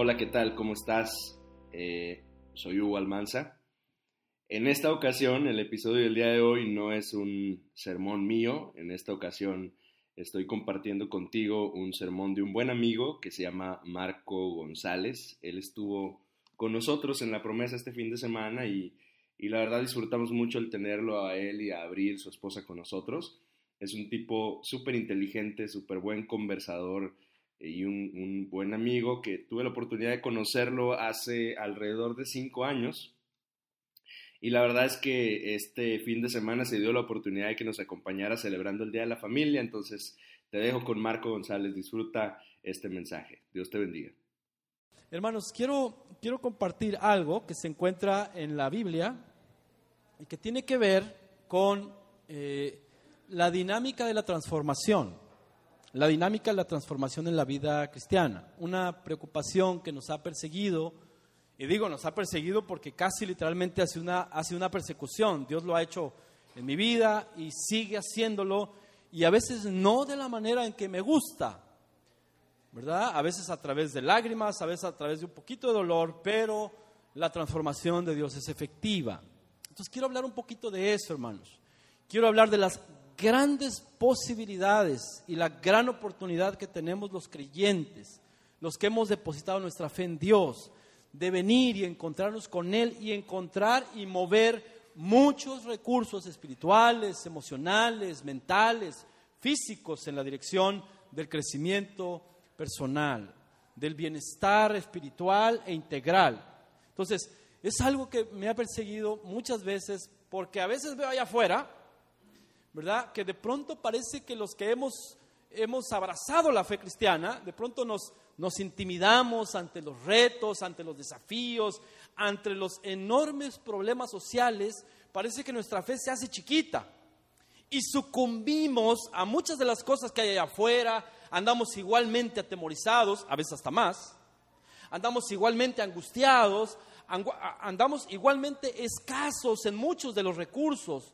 Hola, ¿qué tal? ¿Cómo estás? Eh, soy Hugo Almanza. En esta ocasión, el episodio del día de hoy no es un sermón mío. En esta ocasión estoy compartiendo contigo un sermón de un buen amigo que se llama Marco González. Él estuvo con nosotros en la promesa este fin de semana y, y la verdad disfrutamos mucho el tenerlo a él y a Abril, su esposa, con nosotros. Es un tipo súper inteligente, súper buen conversador y un, un, buen amigo que tuve la oportunidad de conocerlo hace alrededor de cinco años. Y la verdad es que este fin de semana se dio la oportunidad de que nos acompañara celebrando el Día de la Familia. Entonces te dejo con Marco González. Disfruta este mensaje. Dios te bendiga. Hermanos, quiero, quiero compartir algo que se encuentra en la Biblia y que tiene que ver con eh, la dinámica de la transformación, la dinámica de la transformación en la vida cristiana, una preocupación que nos ha perseguido, y digo nos ha perseguido porque casi literalmente hace una, hace una persecución, Dios lo ha hecho en mi vida y sigue haciéndolo, y a veces no de la manera en que me gusta, ¿verdad? A veces a través de lágrimas, a veces a través de un poquito de dolor, pero la transformación de Dios es efectiva. Entonces quiero hablar un poquito de eso, hermanos. Quiero hablar de las grandes posibilidades y la gran oportunidad que tenemos los creyentes, los que hemos depositado nuestra fe en Dios, de venir y encontrarnos con Él y encontrar y mover muchos recursos espirituales, emocionales, mentales, físicos en la dirección del crecimiento personal, del bienestar espiritual e integral. Entonces, es algo que me ha perseguido muchas veces porque a veces veo allá afuera, ¿verdad? Que de pronto parece que los que hemos, hemos abrazado la fe cristiana, de pronto nos, nos intimidamos ante los retos, ante los desafíos, ante los enormes problemas sociales, parece que nuestra fe se hace chiquita y sucumbimos a muchas de las cosas que hay allá afuera, andamos igualmente atemorizados, a veces hasta más, andamos igualmente angustiados, andamos igualmente escasos en muchos de los recursos,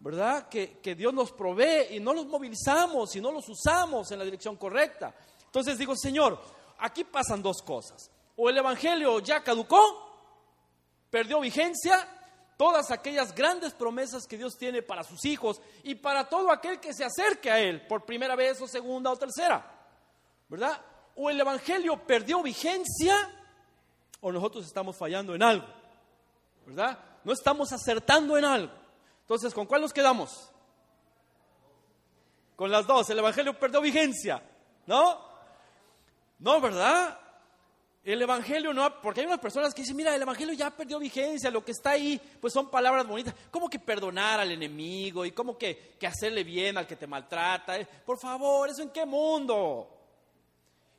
¿verdad? Que, que, Dios nos provee y no los movilizamos y no los usamos en la dirección correcta. Entonces digo, Señor, aquí pasan dos cosas. O el Evangelio ya caducó, perdió vigencia, todas aquellas grandes promesas que Dios tiene para sus hijos y para todo aquel que se acerque a Él por primera vez o segunda o tercera, ¿verdad? O el Evangelio perdió vigencia o nosotros estamos fallando en algo, ¿verdad? No estamos acertando en algo. Entonces, ¿con cuál nos quedamos? Con las dos. El Evangelio perdió vigencia, ¿no? No, ¿verdad? El Evangelio no, porque hay unas personas que dicen, mira, el Evangelio ya perdió vigencia, lo que está ahí, pues son palabras bonitas. ¿Cómo que perdonar al enemigo? ¿Y cómo que, que hacerle bien al que te maltrata? Por favor, ¿eso en qué mundo?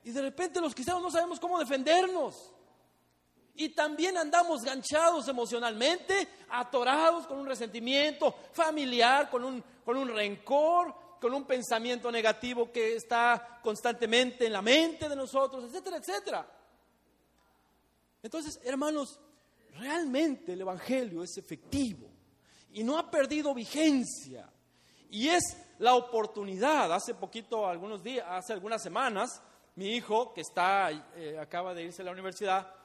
Y de repente los cristianos no sabemos cómo defendernos. Y también andamos ganchados emocionalmente, atorados con un resentimiento familiar, con un, con un rencor, con un pensamiento negativo que está constantemente en la mente de nosotros, etcétera, etcétera. Entonces, hermanos, realmente el Evangelio es efectivo y no ha perdido vigencia. Y es la oportunidad. Hace poquito, algunos días, hace algunas semanas, mi hijo, que está, eh, acaba de irse a la universidad,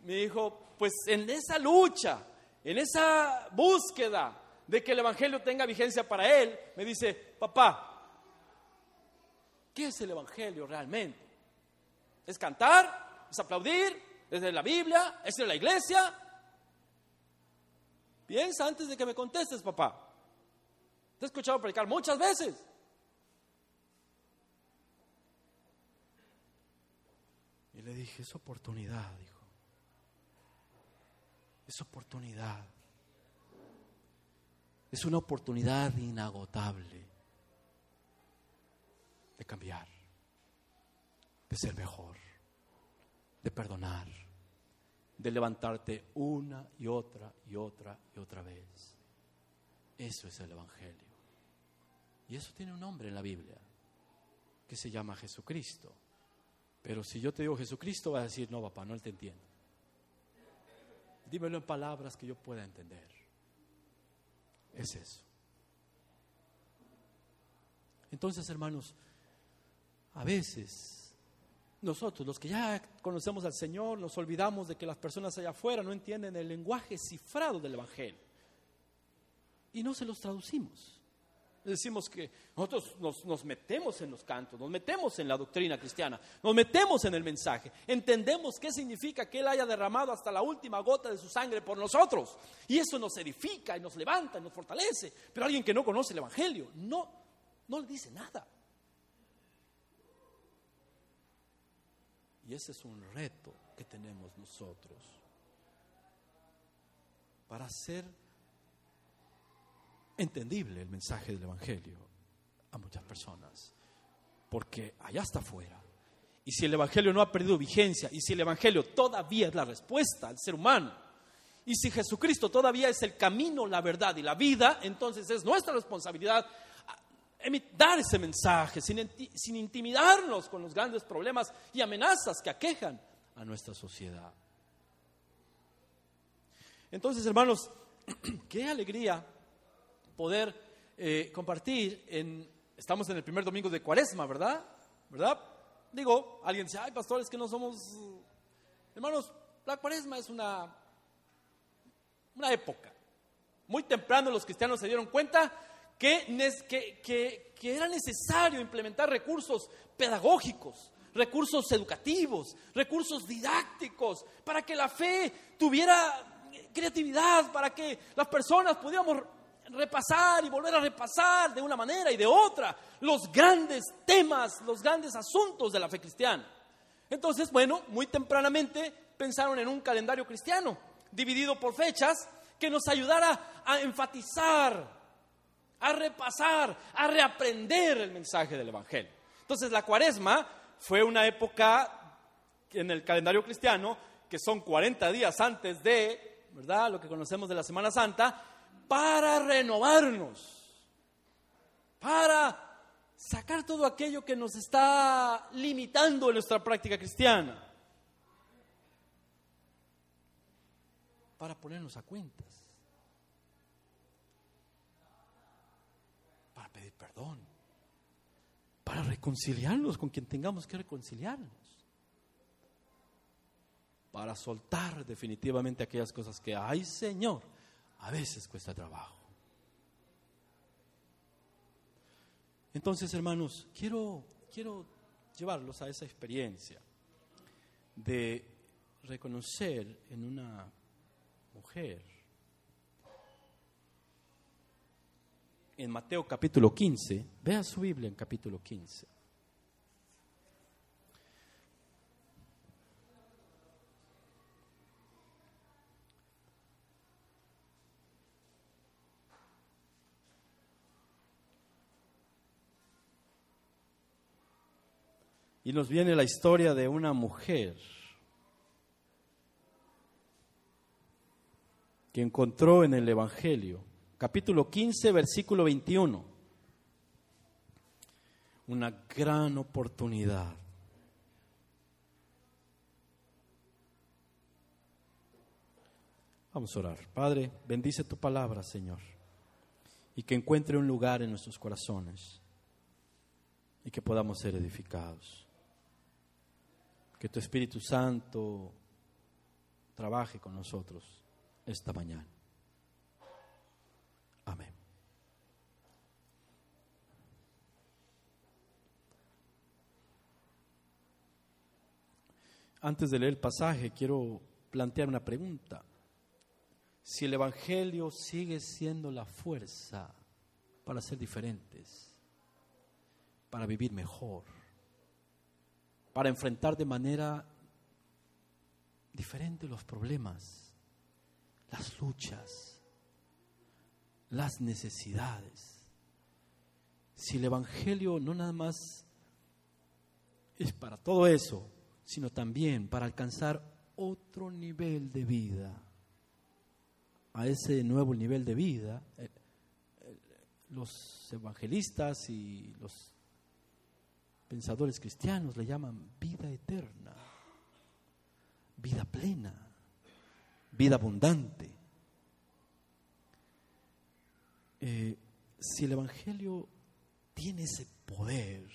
me dijo, pues en esa lucha, en esa búsqueda de que el Evangelio tenga vigencia para él, me dice, papá, ¿qué es el Evangelio realmente? ¿Es cantar? ¿Es aplaudir? ¿Es de la Biblia? ¿Es de la iglesia? Piensa antes de que me contestes, papá. Te he escuchado predicar muchas veces. Y le dije, es oportunidad, es oportunidad. Es una oportunidad inagotable de cambiar, de ser mejor, de perdonar, de levantarte una y otra y otra y otra vez. Eso es el Evangelio. Y eso tiene un nombre en la Biblia, que se llama Jesucristo. Pero si yo te digo Jesucristo, vas a decir, no, papá, no te entiendo. Dímelo en palabras que yo pueda entender. Es eso. Entonces, hermanos, a veces nosotros, los que ya conocemos al Señor, nos olvidamos de que las personas allá afuera no entienden el lenguaje cifrado del Evangelio. Y no se los traducimos. Decimos que nosotros nos, metemos en los cantos, nos metemos en la doctrina cristiana, nos metemos en el mensaje, entendemos qué significa que Él haya derramado hasta la última gota de su sangre por nosotros. Y eso nos edifica y nos levanta y nos fortalece. Pero alguien que no conoce el Evangelio, no, no le dice nada. Y ese es un reto que tenemos nosotros para hacer entendible el mensaje del Evangelio a muchas personas. Porque allá está afuera. Y si el Evangelio no ha perdido vigencia, y si el Evangelio todavía es la respuesta al ser humano, y si Jesucristo todavía es el camino, la verdad y la vida, entonces es nuestra responsabilidad dar ese mensaje sin, sin intimidarnos con los grandes problemas y amenazas que aquejan a nuestra sociedad. Entonces, hermanos, qué alegría poder eh, compartir en, estamos en el primer domingo de cuaresma, ¿verdad? ¿Verdad? Digo, alguien dice, ay, pastores, que no somos, hermanos, la cuaresma es una, una época. Muy temprano los cristianos se dieron cuenta que, que, que, era necesario implementar recursos pedagógicos, recursos educativos, recursos didácticos, para que la fe tuviera creatividad, para que las personas pudiéramos repasar y volver a repasar de una manera y de otra los grandes temas, los grandes asuntos de la fe cristiana. Entonces, bueno, muy tempranamente pensaron en un calendario cristiano, dividido por fechas, que nos ayudara a enfatizar a repasar, a reaprender el mensaje del Evangelio. Entonces la cuaresma fue una época en el calendario cristiano, que son 40 días antes de, ¿verdad? Lo que conocemos de la Semana Santa, para renovarnos, para sacar todo aquello que nos está limitando en nuestra práctica cristiana, para ponernos a cuentas. perdón, para reconciliarnos con quien tengamos que reconciliarnos, para soltar definitivamente aquellas cosas que, ay Señor, a veces cuesta trabajo. Entonces, hermanos, quiero, quiero llevarlos a esa experiencia de reconocer en una mujer en Mateo capítulo 15. Vea su Biblia en capítulo 15. Y nos viene la historia de una mujer que encontró en el Evangelio capítulo 15, versículo 21. Una gran oportunidad. Vamos a orar. Padre, bendice tu palabra, Señor, y que encuentre un lugar en nuestros corazones y que podamos ser edificados. Que tu Espíritu Santo trabaje con nosotros esta mañana. Amén. Antes de leer el pasaje, quiero plantear una pregunta. Si el Evangelio sigue siendo la fuerza para ser diferentes, para vivir mejor, para enfrentar de manera diferente los problemas, las luchas, las necesidades. Si el Evangelio no nada más es para todo eso, sino también para alcanzar otro nivel de vida, a ese nuevo nivel de vida, eh, eh, los evangelistas y los pensadores cristianos le llaman vida eterna, vida plena, vida abundante. Eh, si el Evangelio tiene ese poder,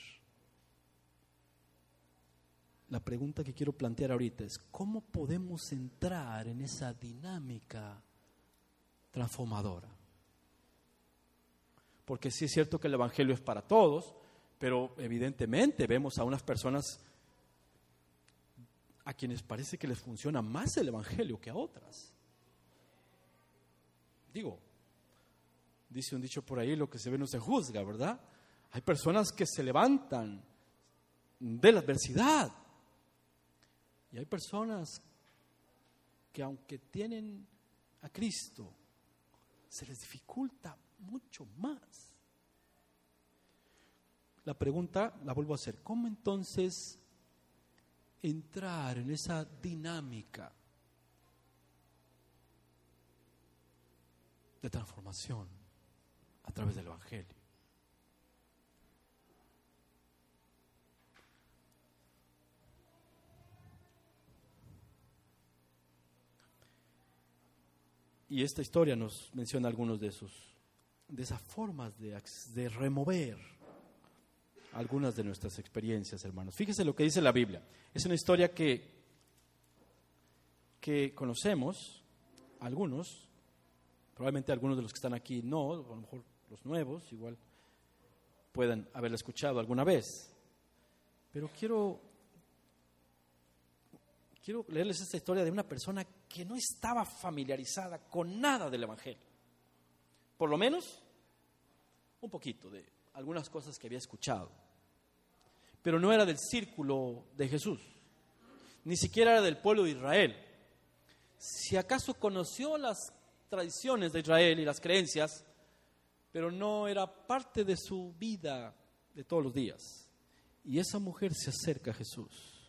la pregunta que quiero plantear ahorita es, ¿cómo podemos entrar en esa dinámica transformadora? Porque sí es cierto que el Evangelio es para todos, pero evidentemente vemos a unas personas a quienes parece que les funciona más el Evangelio que a otras. Digo, dice un dicho por ahí, lo que se ve no se juzga, ¿verdad? Hay personas que se levantan de la adversidad. Y hay personas que aunque tienen a Cristo, se les dificulta mucho más. La pregunta la vuelvo a hacer, ¿cómo entonces entrar en esa dinámica de transformación a través del Evangelio? Y esta historia nos menciona algunos de esos, de esas formas de, de remover algunas de nuestras experiencias, hermanos. Fíjese lo que dice la Biblia. Es una historia que, que conocemos, algunos, probablemente algunos de los que están aquí no, a lo mejor los nuevos igual puedan haberla escuchado alguna vez. Pero quiero, quiero leerles esta historia de una persona que no estaba familiarizada con nada del Evangelio. Por lo menos un poquito de algunas cosas que había escuchado. Pero no era del círculo de Jesús, ni siquiera era del pueblo de Israel. Si acaso conoció las tradiciones de Israel y las creencias, pero no era parte de su vida de todos los días. Y esa mujer se acerca a Jesús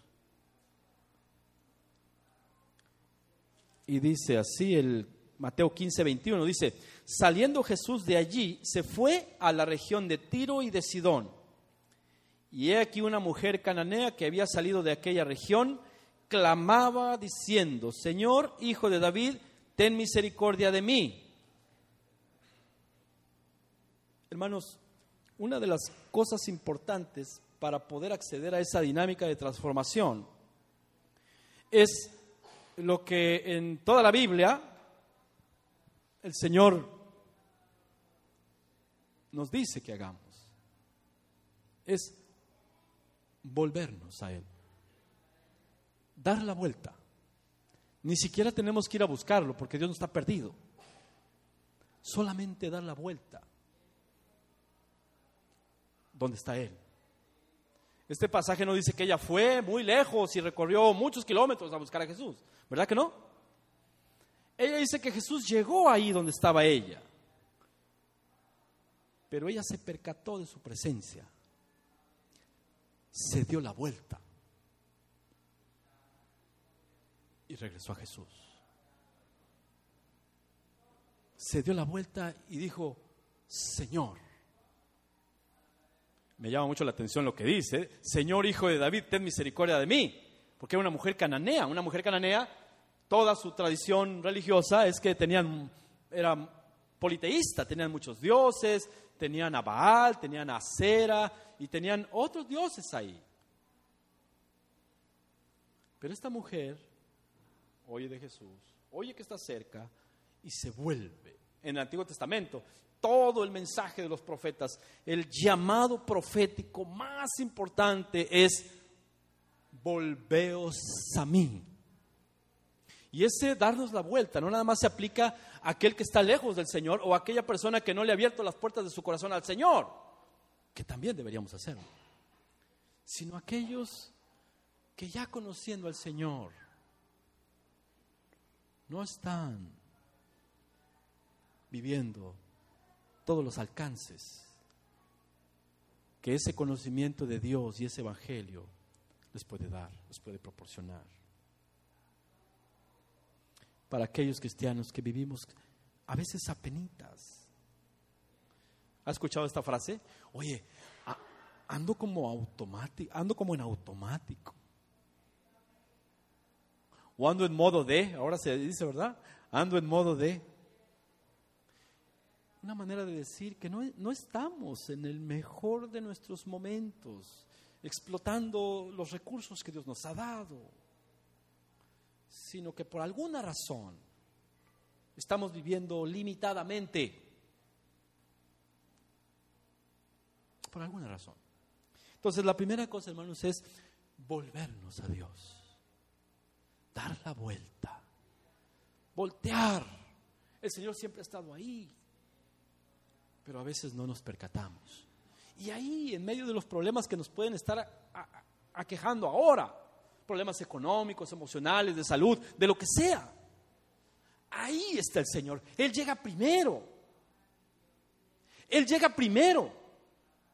y dice así el Mateo 15, 21, dice, saliendo Jesús de allí, se fue a la región de Tiro y de Sidón. Y he aquí una mujer cananea que había salido de aquella región, clamaba diciendo, Señor, hijo de David, ten misericordia de mí. Hermanos, una de las cosas importantes para poder acceder a esa dinámica de transformación es lo que en toda la Biblia el Señor nos dice que hagamos. Es volvernos a Él. Dar la vuelta. Ni siquiera tenemos que ir a buscarlo porque Dios no está perdido. Solamente dar la vuelta. ¿Dónde está Él? Este pasaje no dice que ella fue muy lejos y recorrió muchos kilómetros a buscar a Jesús. ¿Verdad que no? Ella dice que Jesús llegó ahí donde estaba ella. Pero ella se percató de su presencia. Se dio la vuelta. Y regresó a Jesús. Se dio la vuelta y dijo, Señor. Me llama mucho la atención lo que dice, Señor Hijo de David, ten misericordia de mí. Porque era una mujer cananea. Una mujer cananea toda su tradición religiosa es que tenían, eran politeístas, tenían muchos dioses, tenían a Baal, tenían a Cera y tenían otros dioses ahí. Pero esta mujer oye de Jesús, oye que está cerca y se vuelve. En el Antiguo Testamento, todo el mensaje de los profetas, el llamado profético más importante es volveos a mí. Y ese darnos la vuelta no nada más se aplica a aquel que está lejos del Señor o a aquella persona que no le ha abierto las puertas de su corazón al Señor, que también deberíamos hacerlo, sino aquellos que ya conociendo al Señor no están viviendo todos los alcances que ese conocimiento de Dios y ese Evangelio les puede dar, les puede proporcionar para aquellos cristianos que vivimos a veces apenitas. ¿Has escuchado esta frase? Oye, ando como automático, ando como en automático. O ando en modo de, ahora se dice, ¿verdad? Ando en modo de. Una manera de decir que no, no estamos en el mejor de nuestros momentos. explotando los recursos que Dios nos ha dado, sino que por alguna razón estamos viviendo limitadamente. Por alguna razón. Entonces, la primera cosa, hermanos, es volvernos a Dios. Dar la vuelta. Voltear. El Señor siempre ha estado ahí. Pero a veces no nos percatamos. Y ahí, en medio de los problemas que nos pueden estar aquejando ahora, problemas económicos, emocionales, de salud, de lo que sea, ahí está el Señor. Él llega primero. Él llega primero.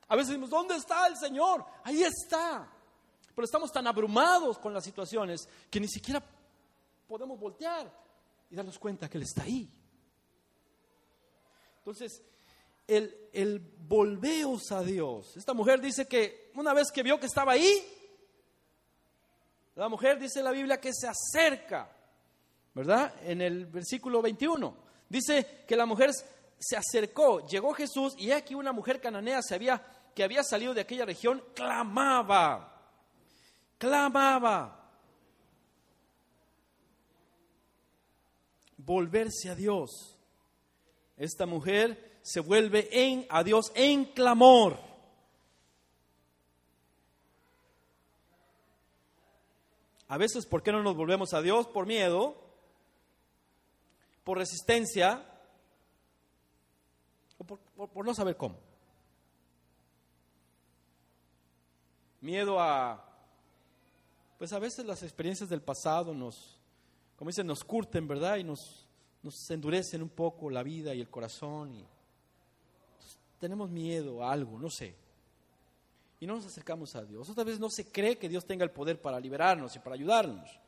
A veces decimos, ¿dónde está el Señor? Ahí está. Pero estamos tan abrumados con las situaciones que ni siquiera podemos voltear y darnos cuenta que Él está ahí. Entonces, el, el volveos a Dios. Esta mujer dice que una vez que vio que estaba ahí, la mujer dice en la Biblia que se acerca, ¿verdad? En el versículo 21. Dice que la mujer se acercó, llegó Jesús y aquí una mujer cananea se había que había salido de aquella región clamaba, clamaba. Volverse a Dios. Esta mujer se vuelve en, a Dios en clamor. A veces, ¿por qué no nos volvemos a Dios? Por miedo, por resistencia, o por, por no saber cómo. Miedo a, pues a veces las experiencias del pasado nos, como dicen, nos curten, ¿verdad? Y nos, nos endurecen un poco la vida y el corazón. Y tenemos miedo a algo, no sé. Y no nos acercamos a Dios. Otra vez no se cree que Dios tenga el poder para liberarnos y para ayudarnos.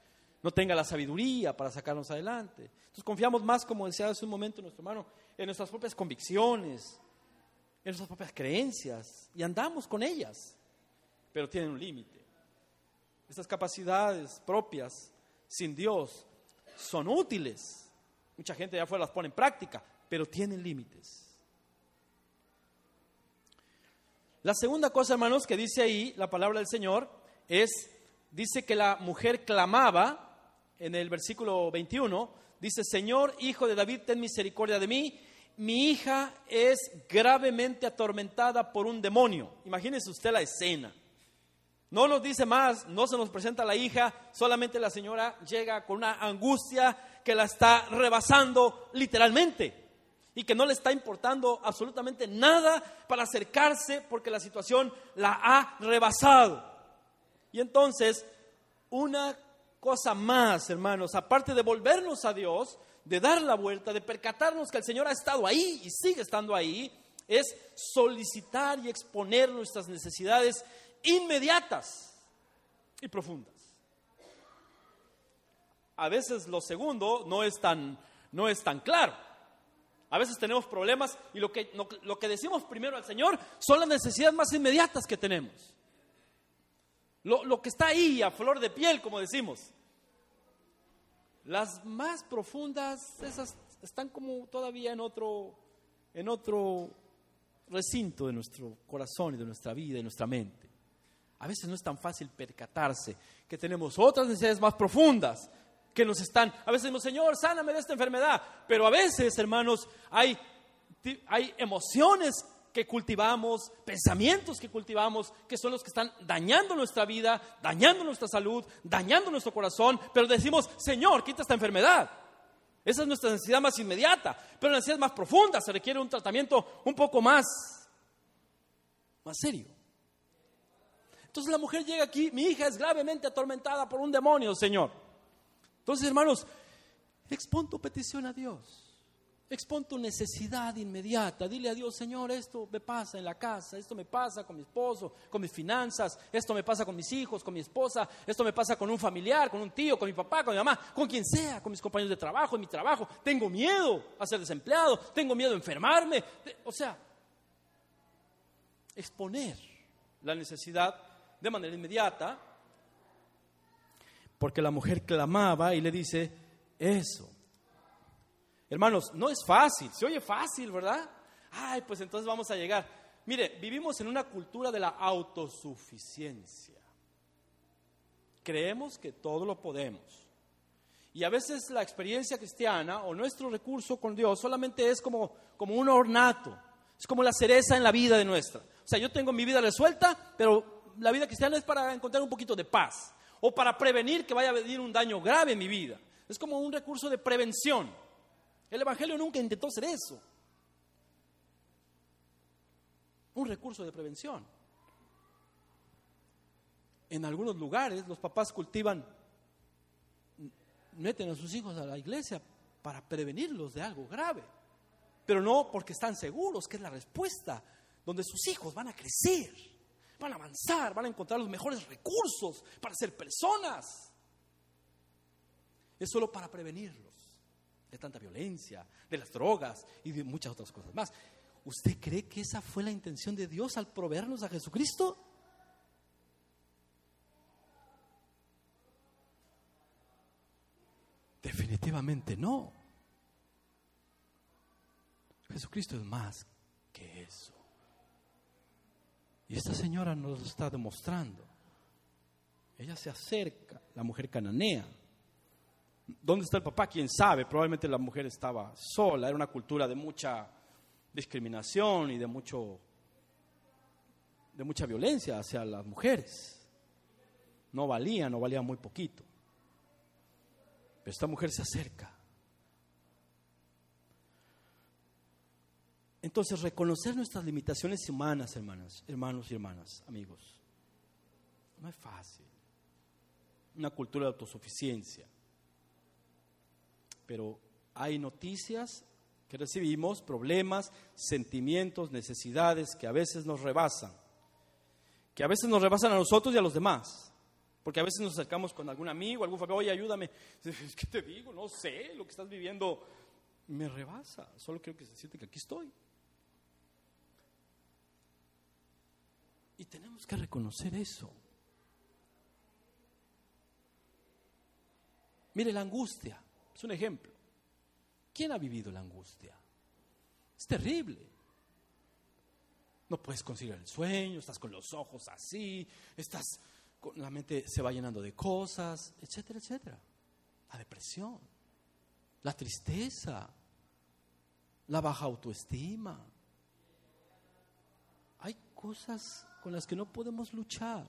No tenga la sabiduría para sacarnos adelante. Entonces confiamos más, como decía hace un momento nuestro hermano, en nuestras propias convicciones, en nuestras propias creencias y andamos con ellas pero tienen un límite. Estas capacidades propias sin Dios son útiles. Mucha gente ya afuera las pone en práctica, pero tienen límites. La segunda cosa, hermanos, que dice ahí la palabra del Señor es, dice que la mujer clamaba, en el versículo 21, dice, Señor, hijo de David, ten misericordia de mí. Mi hija es gravemente atormentada por un demonio. Imagínese usted la escena. No nos dice más, no se nos presenta la hija, solamente la señora llega con una angustia que la está rebasando literalmente y que no le está importando absolutamente nada para acercarse porque la situación la ha rebasado. Y entonces, una cosa más, hermanos, aparte de volvernos a Dios, de dar la vuelta, de percatarnos que el Señor ha estado ahí y sigue estando ahí, es solicitar y exponer nuestras necesidades inmediatas y profundas. A veces lo segundo no es tan, no es tan claro. A veces tenemos problemas y lo que, lo, que decimos primero al Señor son las necesidades más inmediatas que tenemos. Lo, lo, que está ahí a flor de piel, como decimos. Las más profundas, esas están como todavía en otro, en otro recinto de nuestro corazón y de nuestra vida y nuestra mente a veces no es tan fácil percatarse que tenemos otras necesidades más profundas que nos están, a veces decimos, Señor, sáname de esta enfermedad, pero a veces, hermanos, hay, hay emociones que cultivamos, pensamientos que cultivamos, que son los que están dañando nuestra vida, dañando nuestra salud, dañando nuestro corazón, pero decimos, Señor, quita esta enfermedad. Esa es nuestra necesidad más inmediata, pero la necesidad más profunda se requiere un tratamiento un poco más, más serio. Entonces la mujer llega aquí, mi hija es gravemente atormentada por un demonio, Señor. Entonces, hermanos, expon tu petición a Dios. Expon tu necesidad inmediata. Dile a Dios, Señor, esto me pasa en la casa, esto me pasa con mi esposo, con mis finanzas, esto me pasa con mis hijos, con mi esposa, esto me pasa con un familiar, con un tío, con mi papá, con mi mamá, con quien sea, con mis compañeros de trabajo, en mi trabajo. Tengo miedo a ser desempleado, tengo miedo a enfermarme. O sea, exponer la necesidad de manera inmediata, porque la mujer clamaba y le dice, eso. Hermanos, no es fácil, se oye fácil, ¿verdad? Ay, pues entonces vamos a llegar. Mire, vivimos en una cultura de la autosuficiencia. Creemos que todo lo podemos. Y a veces la experiencia cristiana o nuestro recurso con Dios solamente es como, como un ornato, es como la cereza en la vida de nuestra. O sea, yo tengo mi vida resuelta, pero la vida cristiana es para encontrar un poquito de paz o para prevenir que vaya a venir un daño grave en mi vida. Es como un recurso de prevención. El Evangelio nunca intentó ser eso. Un recurso de prevención. En algunos lugares los papás cultivan, meten a sus hijos a la iglesia para prevenirlos de algo grave. Pero no porque están seguros que es la respuesta, donde sus hijos van a crecer van a avanzar, van a encontrar los mejores recursos para ser personas. Es solo para prevenirlos de tanta violencia, de las drogas y de muchas otras cosas más. ¿Usted cree que esa fue la intención de Dios al proveernos a Jesucristo? Definitivamente no. Jesucristo es más que eso. Y esta señora nos lo está demostrando. Ella se acerca, la mujer cananea. ¿Dónde está el papá? ¿Quién sabe? Probablemente la mujer estaba sola. Era una cultura de mucha discriminación y de mucho de mucha violencia hacia las mujeres. No valía, no valía muy poquito. Pero esta mujer se acerca Entonces, reconocer nuestras limitaciones humanas, hermanas, hermanos y hermanas, amigos, no es fácil. Una cultura de autosuficiencia. Pero hay noticias que recibimos, problemas, sentimientos, necesidades que a veces nos rebasan. Que a veces nos rebasan a nosotros y a los demás. Porque a veces nos acercamos con algún amigo, algún familiar, oye, ayúdame. ¿Qué te digo? No sé, lo que estás viviendo me rebasa. Solo quiero que se siente que aquí estoy. Y tenemos que reconocer eso. Mire la angustia, es un ejemplo. ¿Quién ha vivido la angustia? Es terrible. No puedes conseguir el sueño, estás con los ojos así, estás con la mente se va llenando de cosas, etcétera, etcétera. La depresión, la tristeza, la baja autoestima. Hay cosas con las que no podemos luchar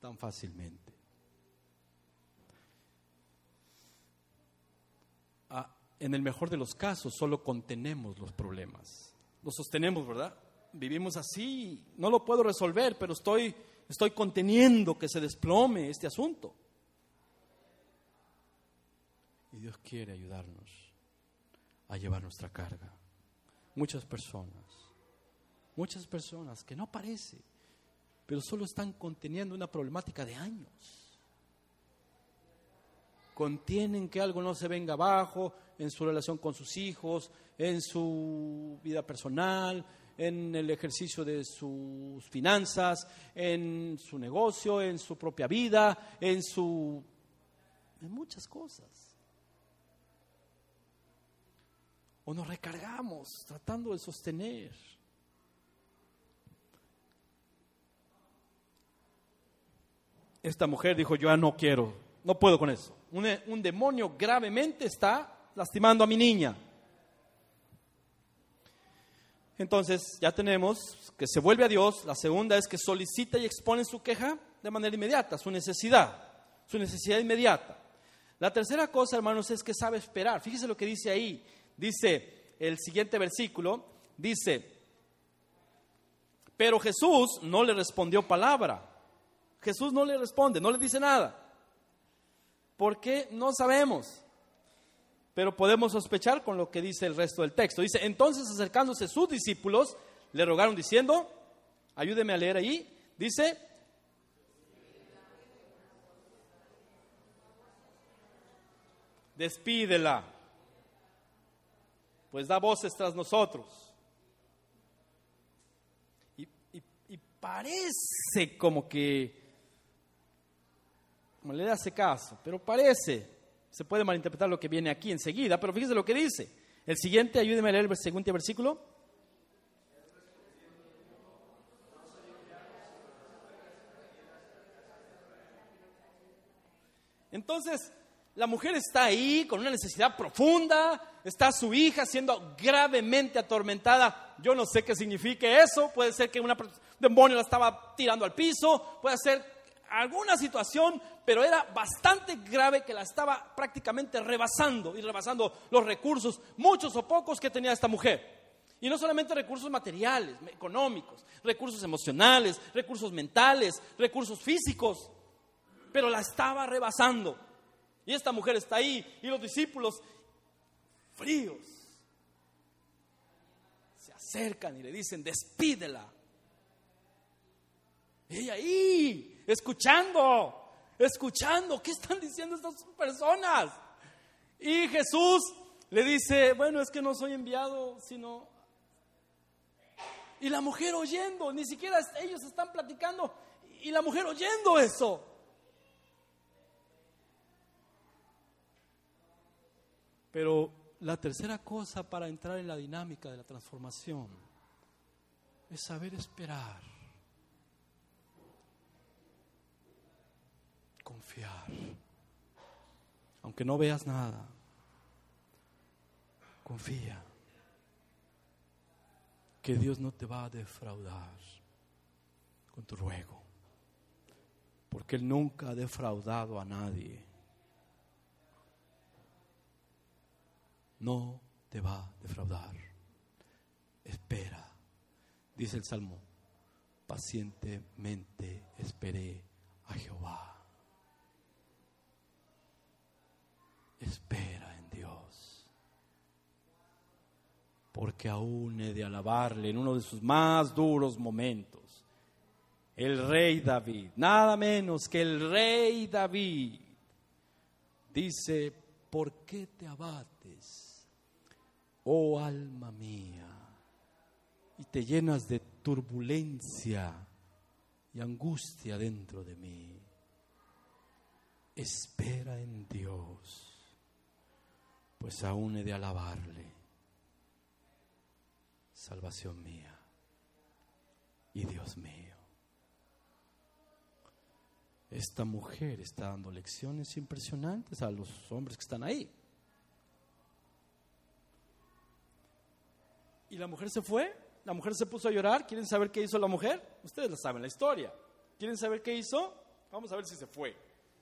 tan fácilmente. Ah, en el mejor de los casos, solo contenemos los problemas. Los sostenemos, ¿verdad? Vivimos así, no lo puedo resolver, pero estoy, estoy conteniendo que se desplome este asunto. Y Dios quiere ayudarnos a llevar nuestra carga. Muchas personas Muchas personas que no parece, pero solo están conteniendo una problemática de años. Contienen que algo no se venga abajo en su relación con sus hijos, en su vida personal, en el ejercicio de sus finanzas, en su negocio, en su propia vida, en su en muchas cosas. O nos recargamos tratando de sostener esta mujer dijo, yo ya no quiero, no puedo con eso. Un, demonio gravemente está lastimando a mi niña. Entonces ya tenemos que se vuelve a Dios. La segunda es que solicita y expone su queja de manera inmediata, su necesidad, su necesidad inmediata. La tercera cosa, hermanos, es que sabe esperar. Fíjese lo que dice ahí. Dice el siguiente versículo, dice, pero Jesús no le respondió palabra. Jesús no le responde, no le dice nada. ¿Por qué? No sabemos. Pero podemos sospechar con lo que dice el resto del texto. Dice, entonces acercándose sus discípulos, le rogaron diciendo, ayúdeme a leer ahí, dice, despídela, pues da voces tras nosotros. Y, y parece como que como le hace caso, pero parece, se puede malinterpretar lo que viene aquí enseguida, pero fíjese lo que dice. El siguiente, ayúdeme a leer el siguiente versículo. Entonces, la mujer está ahí con una necesidad profunda, está su hija siendo gravemente atormentada. Yo no sé qué signifique eso, puede ser que un demonio la estaba tirando al piso, puede ser alguna situación, pero era bastante grave que la estaba prácticamente rebasando y rebasando los recursos, muchos o pocos que tenía esta mujer. Y no solamente recursos materiales, económicos, recursos emocionales, recursos mentales, recursos físicos, pero la estaba rebasando. Y esta mujer está ahí y los discípulos fríos se acercan y le dicen, despídela. Y ella ahí, escuchando, escuchando, ¿qué están diciendo estas personas? Y Jesús le dice, bueno, es que no soy enviado, sino y la mujer oyendo, ni siquiera ellos están platicando, y la mujer oyendo eso. Pero la tercera cosa para entrar en la dinámica de la transformación es saber esperar, confiar, aunque no veas nada, confía que Dios no te va a defraudar con tu ruego, porque Él nunca ha defraudado a nadie. No te va a defraudar. Espera, dice el Salmo, pacientemente esperé a Jehová. Espera porque aún he de alabarle en uno de sus más duros momentos. El rey David, nada menos que el rey David, dice, ¿por qué te abates, oh alma mía? Y te llenas de turbulencia y angustia dentro de mí. Espera en Dios, pues aún he de alabarle salvación mía y Dios mío. Esta mujer está dando lecciones impresionantes a los hombres que están ahí. Y la mujer se fue, la mujer se puso a llorar. ¿Quieren saber qué hizo la mujer? Ustedes la saben, la historia. ¿Quieren saber qué hizo? Vamos a ver si se fue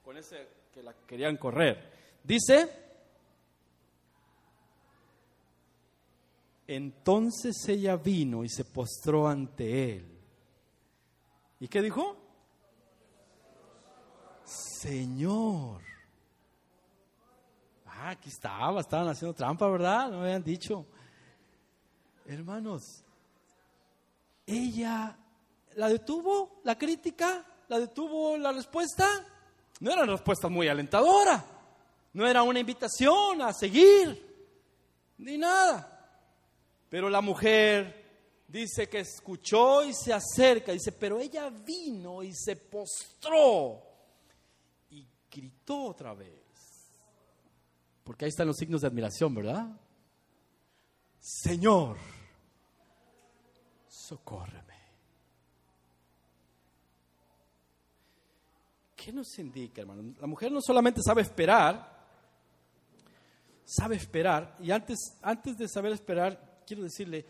con ese que la querían correr. Dice, Entonces ella vino y se postró ante él. ¿Y qué dijo? Señor. Ah, aquí estaba, estaban haciendo trampa, ¿verdad? No me habían dicho. Hermanos, ella la detuvo, la crítica, la detuvo la respuesta. No era una respuesta muy alentadora. No era una invitación a seguir, ni nada. Pero la mujer dice que escuchó y se acerca, dice, pero ella vino y se postró y gritó otra vez. Porque ahí están los signos de admiración, ¿verdad? Señor, socórreme. ¿Qué nos indica, hermano? La mujer no solamente sabe esperar, sabe esperar, y antes, antes de saber esperar, quiero decirle,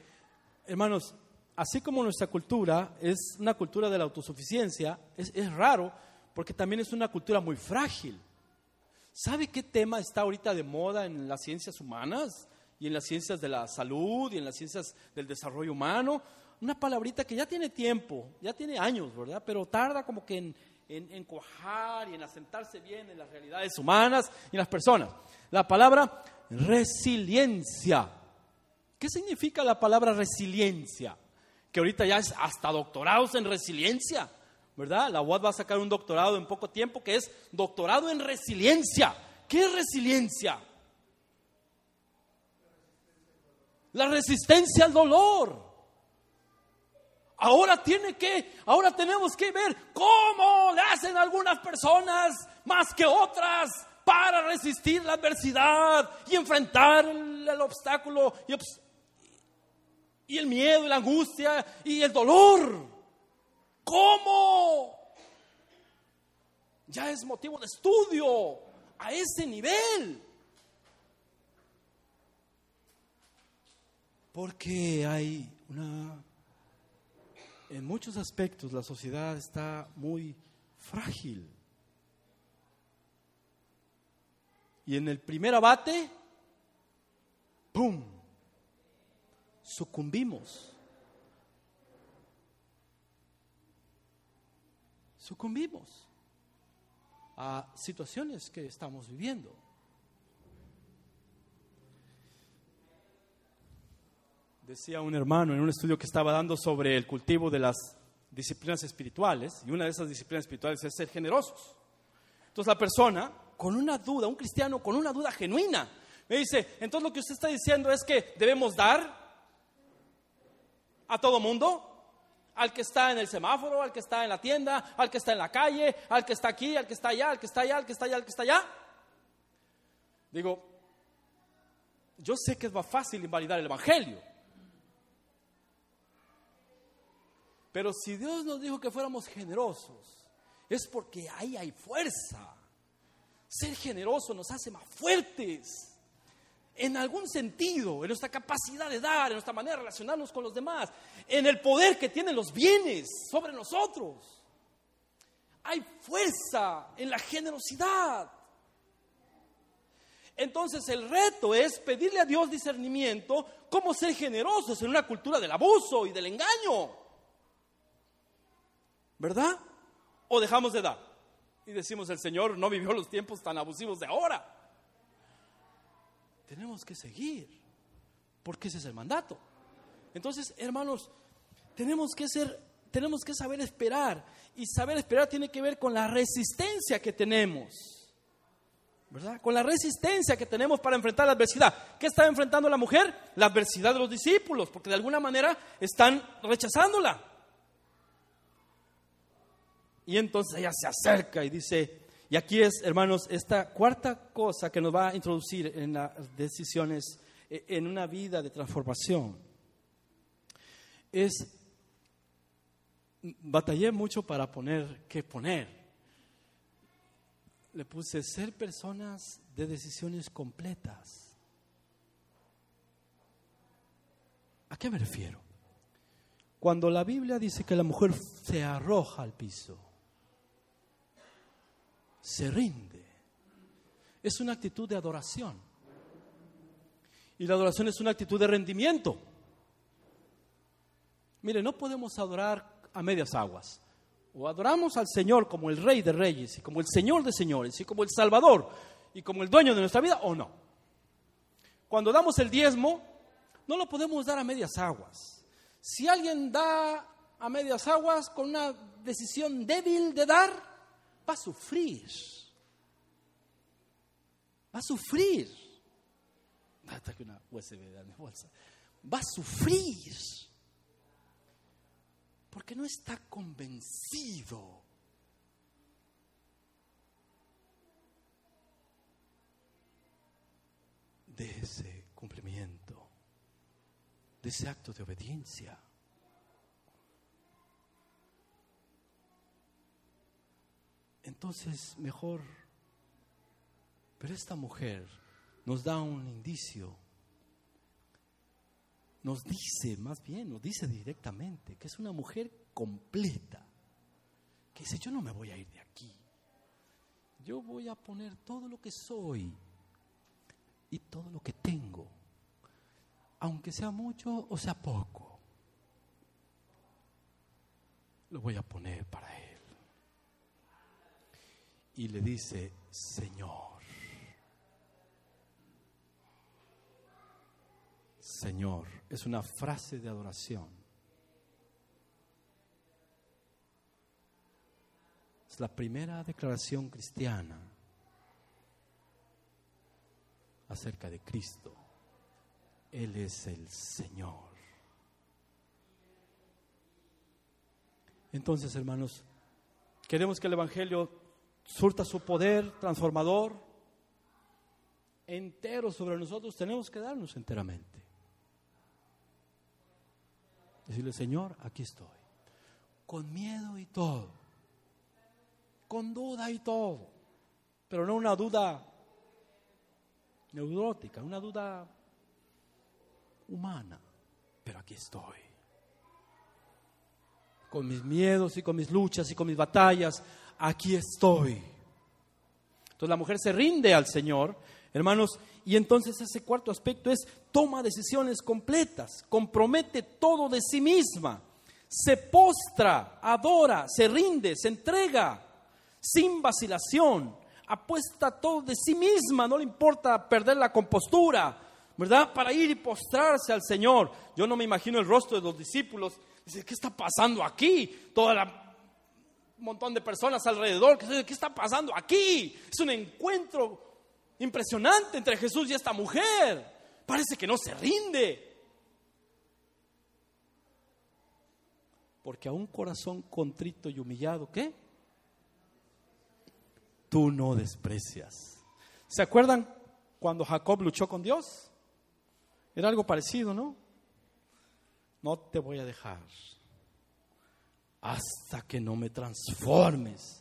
hermanos, así como nuestra cultura es una cultura de la autosuficiencia, es, es raro porque también es una cultura muy frágil. ¿Sabe qué tema está ahorita de moda en las ciencias humanas y en las ciencias de la salud y en las ciencias del desarrollo humano? Una palabrita que ya tiene tiempo, ya tiene años, ¿verdad? Pero tarda como que en, en, y en asentarse bien en las realidades humanas y en las personas. La palabra resiliencia. ¿Qué significa la palabra resiliencia? Que ahorita ya es hasta doctorados en resiliencia, ¿verdad? La UAD va a sacar un doctorado en poco tiempo que es doctorado en resiliencia. ¿Qué es resiliencia? La resistencia al dolor. Ahora tiene que, ahora tenemos que ver cómo le hacen algunas personas más que otras para resistir la adversidad y enfrentar el, obstáculo y el miedo y la angustia y el dolor. ¿Cómo? Ya es motivo de estudio a ese nivel. Porque hay una... En muchos aspectos la sociedad está muy frágil. Y en el primer abate, ¡pum! Sucumbimos. Sucumbimos a situaciones que estamos viviendo. Decía un hermano en un estudio que estaba dando sobre el cultivo de las disciplinas espirituales, y una de esas disciplinas espirituales es ser generosos. Entonces la persona, con una duda, un cristiano con una duda genuina, me dice, entonces lo que usted está diciendo es que debemos dar a todo mundo, al que está en el semáforo, al que está en la tienda, al que está en la calle, al que está aquí, al que está allá, al que está allá, al que está allá, al que está allá. Digo, yo sé que es más fácil invalidar el Evangelio. Pero si Dios nos dijo que fuéramos generosos, es porque ahí hay fuerza. Ser generoso nos hace más fuertes. En algún sentido, en nuestra capacidad de dar, en nuestra manera de relacionarnos con los demás, en el poder que tienen los bienes sobre nosotros. Hay fuerza en la generosidad. Entonces el reto es pedirle a Dios discernimiento cómo ser generosos en una cultura del abuso y del engaño. ¿verdad? O dejamos de dar. Y decimos, el Señor no vivió los tiempos tan abusivos de ahora. Tenemos que seguir, porque ese es el mandato. Entonces, hermanos, tenemos que ser, tenemos que saber esperar. Y saber esperar tiene que ver con la resistencia que tenemos. ¿verdad? Con la resistencia que tenemos para enfrentar la adversidad. ¿Qué está enfrentando la mujer? La adversidad de los discípulos, porque de alguna manera están rechazándola. Y entonces ella se acerca y dice, y aquí es, hermanos, esta cuarta cosa que nos va a introducir en las decisiones, e, en una vida de transformación, es, batallé mucho para poner qué poner. Le puse ser personas de decisiones completas. ¿A qué me refiero? Cuando la Biblia dice que la mujer se arroja al piso, se rinde. Es una actitud de adoración. Y la adoración es una actitud de rendimiento. Mire, no podemos adorar a medias aguas. O adoramos al Señor como el Rey de Reyes y como el Señor de Señores y como el Salvador y como el dueño de nuestra vida o no. Cuando damos el diezmo, no lo podemos dar a medias aguas. Si alguien da a medias aguas con una decisión débil de dar, va a sufrir. Va a sufrir. Una USB de bolsa. Va a sufrir. Porque no está convencido. de ese cumplimiento, de ese acto de obediencia. Entonces mejor. Pero esta mujer nos da un indicio, nos dice, más bien, nos dice directamente que es una mujer completa, que dice, yo no me voy a ir de aquí, yo voy a poner todo lo que soy y todo lo que tengo, aunque sea mucho o sea poco, lo voy a poner para él y le dice, Señor. Señor, es una frase de adoración. Es la primera declaración cristiana acerca de Cristo. Él es el Señor. Entonces, hermanos, queremos que el Evangelio surta su poder transformador entero sobre nosotros, tenemos que darnos enteramente. Decirle, Señor, aquí estoy, con miedo y todo, con duda y todo, pero no una duda neurótica, una duda humana. Pero aquí estoy. Con mis miedos y con mis luchas y con mis batallas, aquí estoy. Entonces la mujer se rinde al Señor, hermanos, y entonces ese cuarto aspecto es toma decisiones completas, compromete todo de sí misma, se postra, adora, se rinde, se entrega, sin vacilación, apuesta todo de sí misma, no le importa perder la compostura, ¿verdad? Para ir y postrarse al Señor. Yo no me imagino el rostro de los discípulos. Dice, ¿qué está pasando aquí? Todo montón de personas alrededor. ¿Qué está pasando aquí? Es un encuentro impresionante entre Jesús y esta mujer. Parece que no se rinde. Porque a un corazón contrito y humillado, ¿qué? Tú no desprecias. ¿Se acuerdan cuando Jacob luchó con Dios? Era algo parecido, ¿no? No te voy a dejar hasta que no me transformes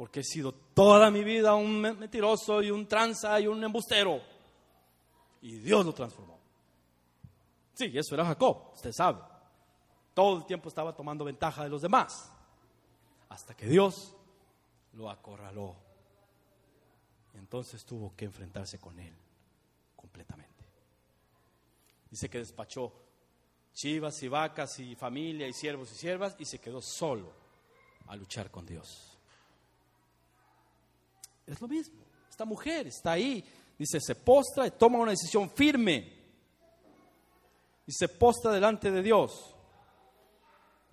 porque he sido toda mi vida un mentiroso y un tranza y un embustero. Y Dios lo transformó. Sí, eso era Jacob, usted sabe. Todo el tiempo estaba tomando ventaja de los demás. Hasta que Dios lo acorraló. Y entonces tuvo que enfrentarse con él completamente. Dice que despachó chivas y vacas y familia y siervos y siervas y se quedó solo a luchar con Dios. Es lo mismo. Esta mujer está ahí, dice, se postra y toma una decisión firme. Y se postra delante de Dios.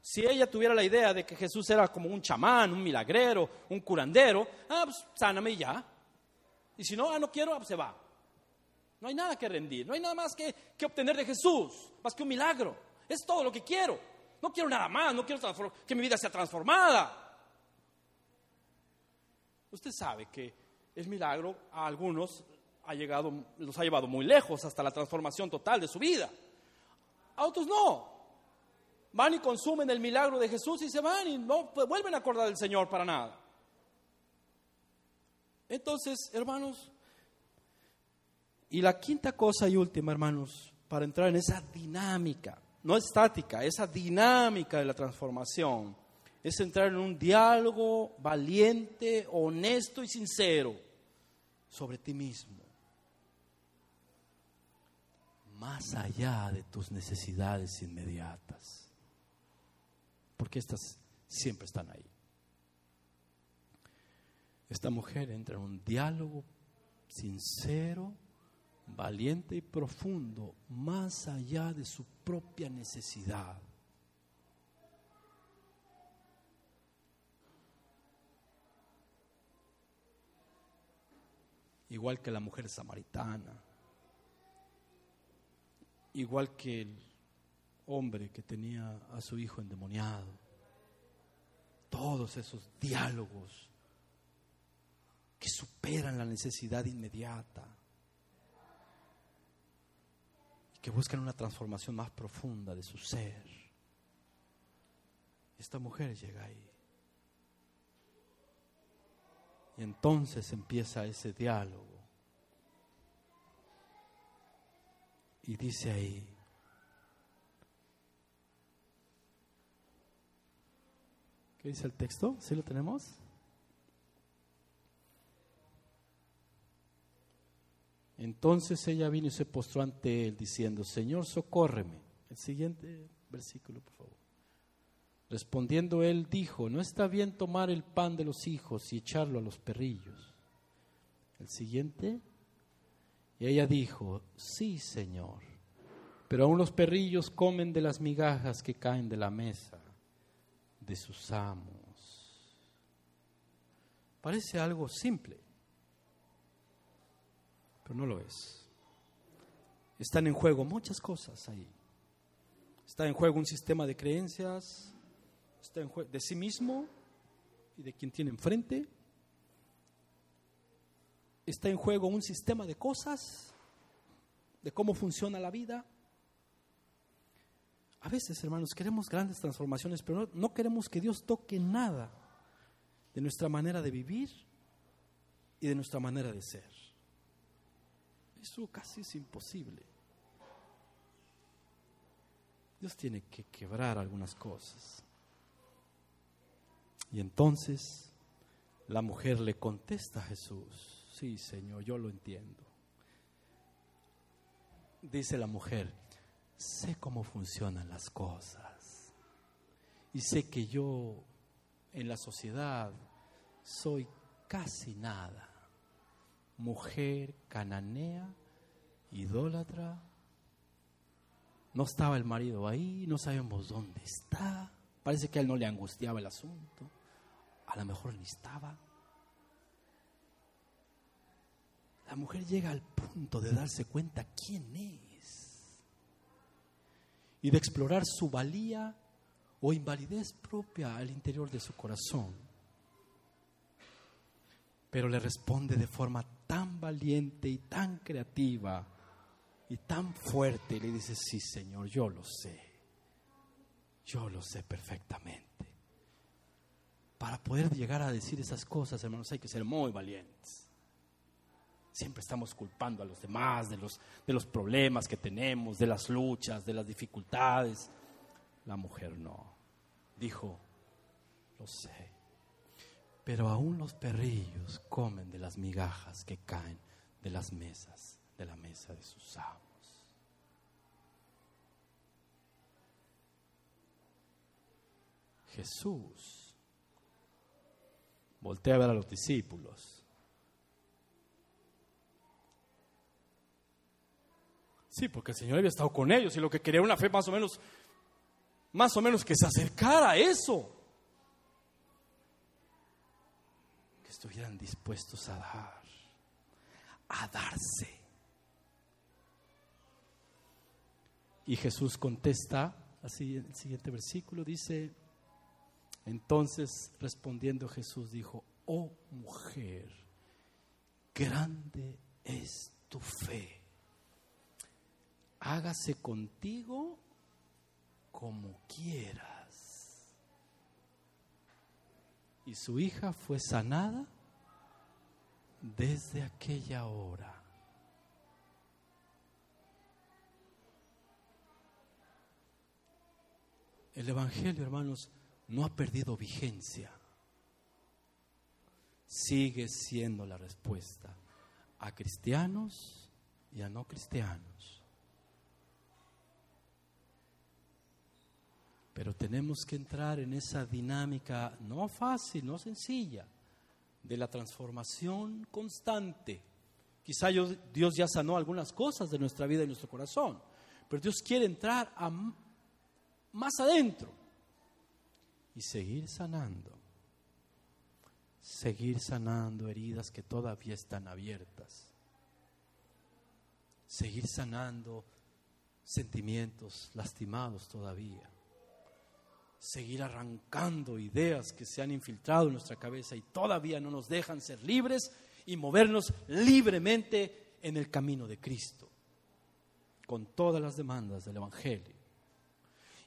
Si ella tuviera la idea de que Jesús era como un chamán, un milagrero, un curandero, ah, pues sáname ya. Y si no, ah, no quiero, ah, pues se va. No hay nada que rendir, no hay nada más que, obtener de Jesús, más que un milagro. Es todo lo que quiero. No quiero nada más, no quiero que mi vida sea transformada. Usted sabe que el milagro a algunos ha llegado, los ha llevado muy lejos hasta la transformación total de su vida. A otros no. Van y consumen el milagro de Jesús y se van y no vuelven a acordar del Señor para nada. Entonces, hermanos, y la quinta cosa y última, hermanos, para entrar en esa dinámica, no estática, esa dinámica de la transformación es entrar en un diálogo valiente, honesto y sincero sobre ti mismo. Más allá de tus necesidades inmediatas. Porque estas siempre están ahí. Esta mujer entra en un diálogo sincero, valiente y profundo, más allá de su propia necesidad. igual que la mujer samaritana, igual que el hombre que tenía a su hijo endemoniado. Todos esos diálogos que superan la necesidad inmediata y que buscan una transformación más profunda de su ser. Esta mujer llega ahí. Y entonces empieza ese diálogo. Y dice ahí, ¿qué dice el texto? ¿Sí lo tenemos? Entonces ella vino y se postró ante él diciendo, Señor, socórreme. El siguiente versículo, por favor. Respondiendo él dijo, no está bien tomar el pan de los hijos y echarlo a los perrillos. El siguiente, y ella dijo, sí, Señor, pero aún los perrillos comen de las migajas que caen de la mesa de sus amos. Parece algo simple, pero no lo es. Están en juego muchas cosas ahí. Está en juego un sistema de creencias, está en juego de sí mismo y de quien tiene enfrente. Está en juego un sistema de cosas, de cómo funciona la vida. A veces, hermanos, queremos grandes transformaciones, pero no, queremos que Dios toque nada de nuestra manera de vivir y de nuestra manera de ser. Eso casi es imposible. Dios tiene que quebrar algunas cosas. Y entonces la mujer le contesta a Jesús, sí Señor, yo lo entiendo. Dice la mujer, sé cómo funcionan las cosas y sé que yo en la sociedad soy casi nada. Mujer cananea, idólatra. No estaba el marido ahí, no sabemos dónde está. Parece que a él no le angustiaba el asunto. A lo mejor ni estaba. La mujer llega al punto de darse cuenta quién es y de explorar su valía o invalidez propia al interior de su corazón. Pero le responde de forma tan valiente y tan creativa y tan fuerte. Y le dice, sí Señor, yo lo sé. Yo lo sé perfectamente. Para poder llegar a decir esas cosas, hermanos, hay que ser muy valientes. Siempre estamos culpando a los demás de los, de los problemas que tenemos, de las luchas, de las dificultades. La mujer no. Dijo, lo sé. Pero aún los perrillos comen de las migajas que caen de las mesas, de la mesa de sus amos. Jesús voltea a ver a los discípulos. Sí, porque el Señor había estado con ellos y lo que quería era una fe más o menos, más o menos que se acercara a eso. Que estuvieran dispuestos a dar, a darse. Y Jesús contesta, así el siguiente versículo dice, entonces respondiendo Jesús dijo, oh mujer, grande es tu fe. Hágase contigo como quieras. Y su hija fue sanada desde aquella hora. El Evangelio, hermanos, no ha perdido vigencia. Sigue siendo la respuesta a cristianos y a no cristianos. Pero tenemos que entrar en esa dinámica no fácil, no sencilla, de la transformación constante. Quizá Dios ya sanó algunas cosas de nuestra vida y nuestro corazón, pero Dios quiere entrar a más adentro y seguir sanando, seguir sanando heridas que todavía están abiertas, seguir sanando sentimientos lastimados todavía, seguir arrancando ideas que se han infiltrado en nuestra cabeza y todavía no nos dejan ser libres y movernos libremente en el camino de Cristo, con todas las demandas del Evangelio.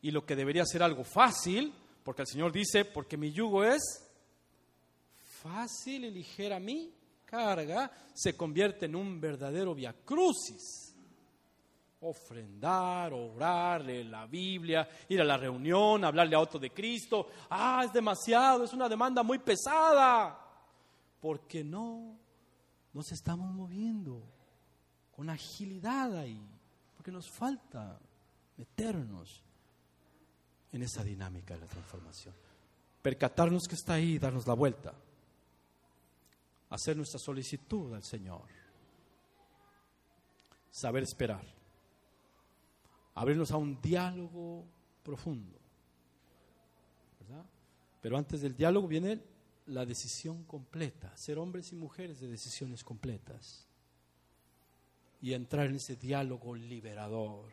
Y lo que debería ser algo fácil, porque el Señor dice, porque mi yugo es fácil y ligera mi carga, se convierte en un verdadero viacrucis. Ofrendar, orar, leer la Biblia, ir a la reunión, hablarle a otro de Cristo. Ah, es demasiado, es una demanda muy pesada. Porque no nos estamos moviendo con agilidad ahí, porque nos falta meternos en esa dinámica de la transformación. Percatarnos que está ahí darnos la vuelta. Hacer nuestra solicitud al Señor. Saber esperar. Abrirnos a un diálogo profundo. ¿Verdad? Pero antes del diálogo viene la decisión completa. Ser hombres y mujeres de decisiones completas. Y entrar en ese diálogo liberador.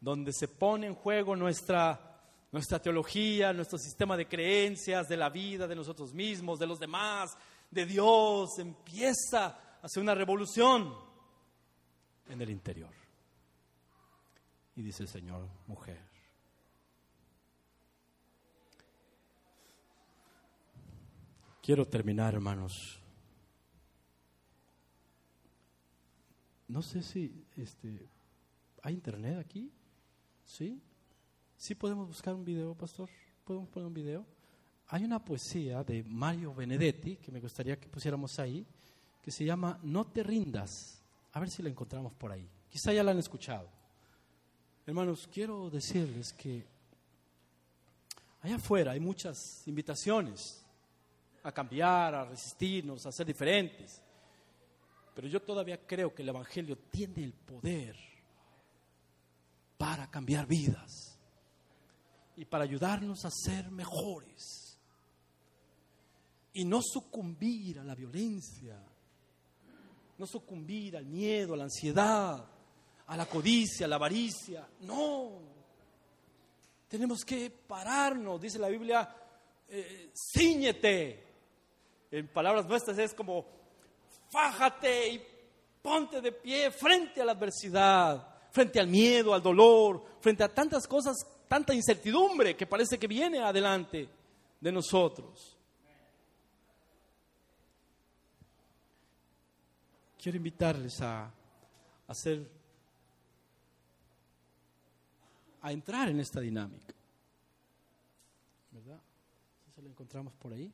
Donde se pone en juego nuestra nuestra teología, nuestro sistema de creencias, de la vida, de nosotros mismos, de los demás, de Dios, empieza a hacer una revolución en el interior. Y dice Señor, mujer, quiero terminar, hermanos, no sé si este, hay internet aquí, ¿sí? ¿Sí podemos buscar un video, pastor? ¿Podemos poner un video? Hay una poesía de Mario Benedetti que me gustaría que pusiéramos ahí, que se llama No te rindas. A ver si la encontramos por ahí. Quizá ya la han escuchado. Hermanos, quiero decirles que allá afuera hay muchas invitaciones a cambiar, a resistirnos, a ser diferentes. Pero yo todavía creo que el Evangelio tiene el poder para cambiar vidas y para ayudarnos a ser mejores y no sucumbir a la violencia, no sucumbir al miedo, a la ansiedad, a la codicia, a la avaricia. No. Tenemos que pararnos, dice la Biblia, eh, ciñete. En palabras nuestras es como, fájate y ponte de pie frente a la adversidad, frente al miedo, al dolor, frente a tantas cosas, tanta incertidumbre que parece que viene adelante de nosotros. Quiero invitarles a hacer a entrar en esta dinámica. ¿Verdad? ¿Se lo encontramos por ahí?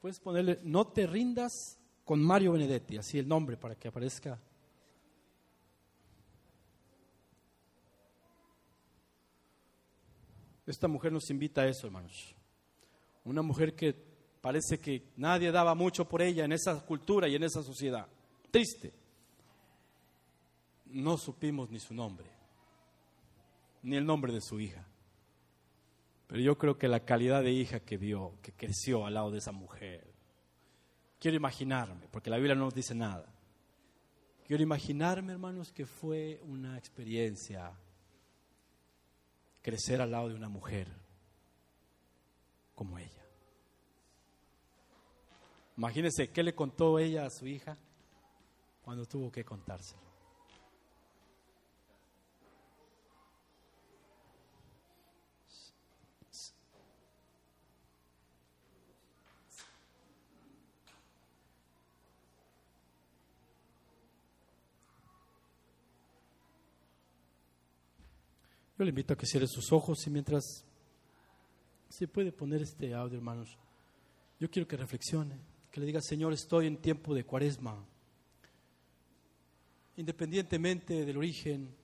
Puedes ponerle No te rindas con Mario Benedetti, así el nombre para que aparezca. Esta mujer nos invita a eso, hermanos. Una mujer que parece que nadie daba mucho por ella en esa cultura y en esa sociedad. Triste no supimos ni su nombre, ni el nombre de su hija. Pero yo creo que la calidad de hija que vio, que creció al lado de esa mujer, quiero imaginarme, porque la Biblia no nos dice nada. Quiero imaginarme, hermanos, que fue una experiencia crecer al lado de una mujer como ella. Imagínense qué le contó ella a su hija cuando tuvo que contárselo. Le invito a que cierre sus ojos y mientras se puede poner este audio, hermanos, yo quiero que reflexione, que le diga, Señor, estoy en tiempo de cuaresma. Independientemente del origen,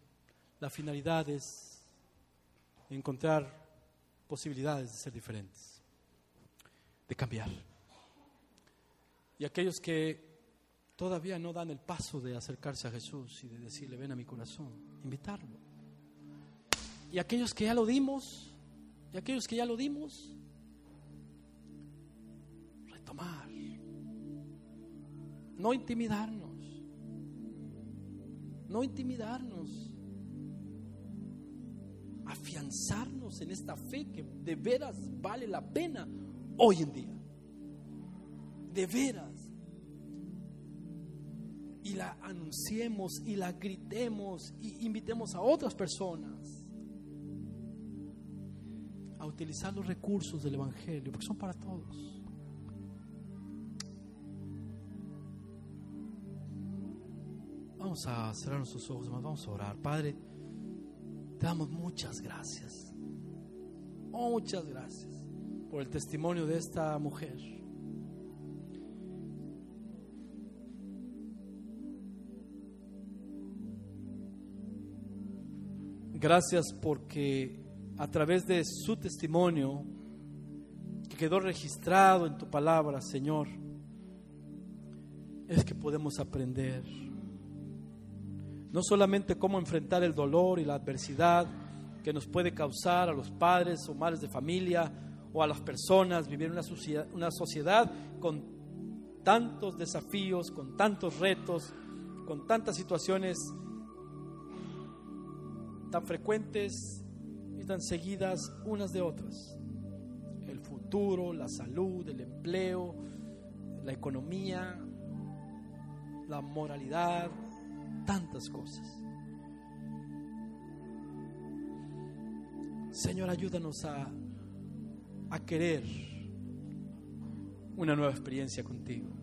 la finalidad es encontrar posibilidades de ser diferentes, de cambiar. Y aquellos que todavía no dan el paso de acercarse a Jesús y de decirle, ven a mi corazón, invitarlo y aquellos que ya lo dimos, y aquellos que ya lo dimos, retomar, no intimidarnos, no intimidarnos, afianzarnos en esta fe que de veras vale la pena hoy en día, de veras. Y la anunciemos y la gritemos y invitemos a otras personas utilizar los recursos del Evangelio, porque son para todos. Vamos a cerrar nuestros ojos, vamos a orar. Padre, te damos muchas gracias. Muchas gracias por el testimonio de esta mujer. Gracias porque a través de su testimonio que quedó registrado en tu palabra, Señor, es que podemos aprender no solamente cómo enfrentar el dolor y la adversidad que nos puede causar a los padres o madres de familia o a las personas vivir una una sociedad con tantos desafíos, con tantos retos, con tantas situaciones tan frecuentes seguidas unas de otras. El futuro, la salud, el empleo, la economía, la moralidad, tantas cosas. Señor, ayúdanos a, a querer una nueva experiencia contigo.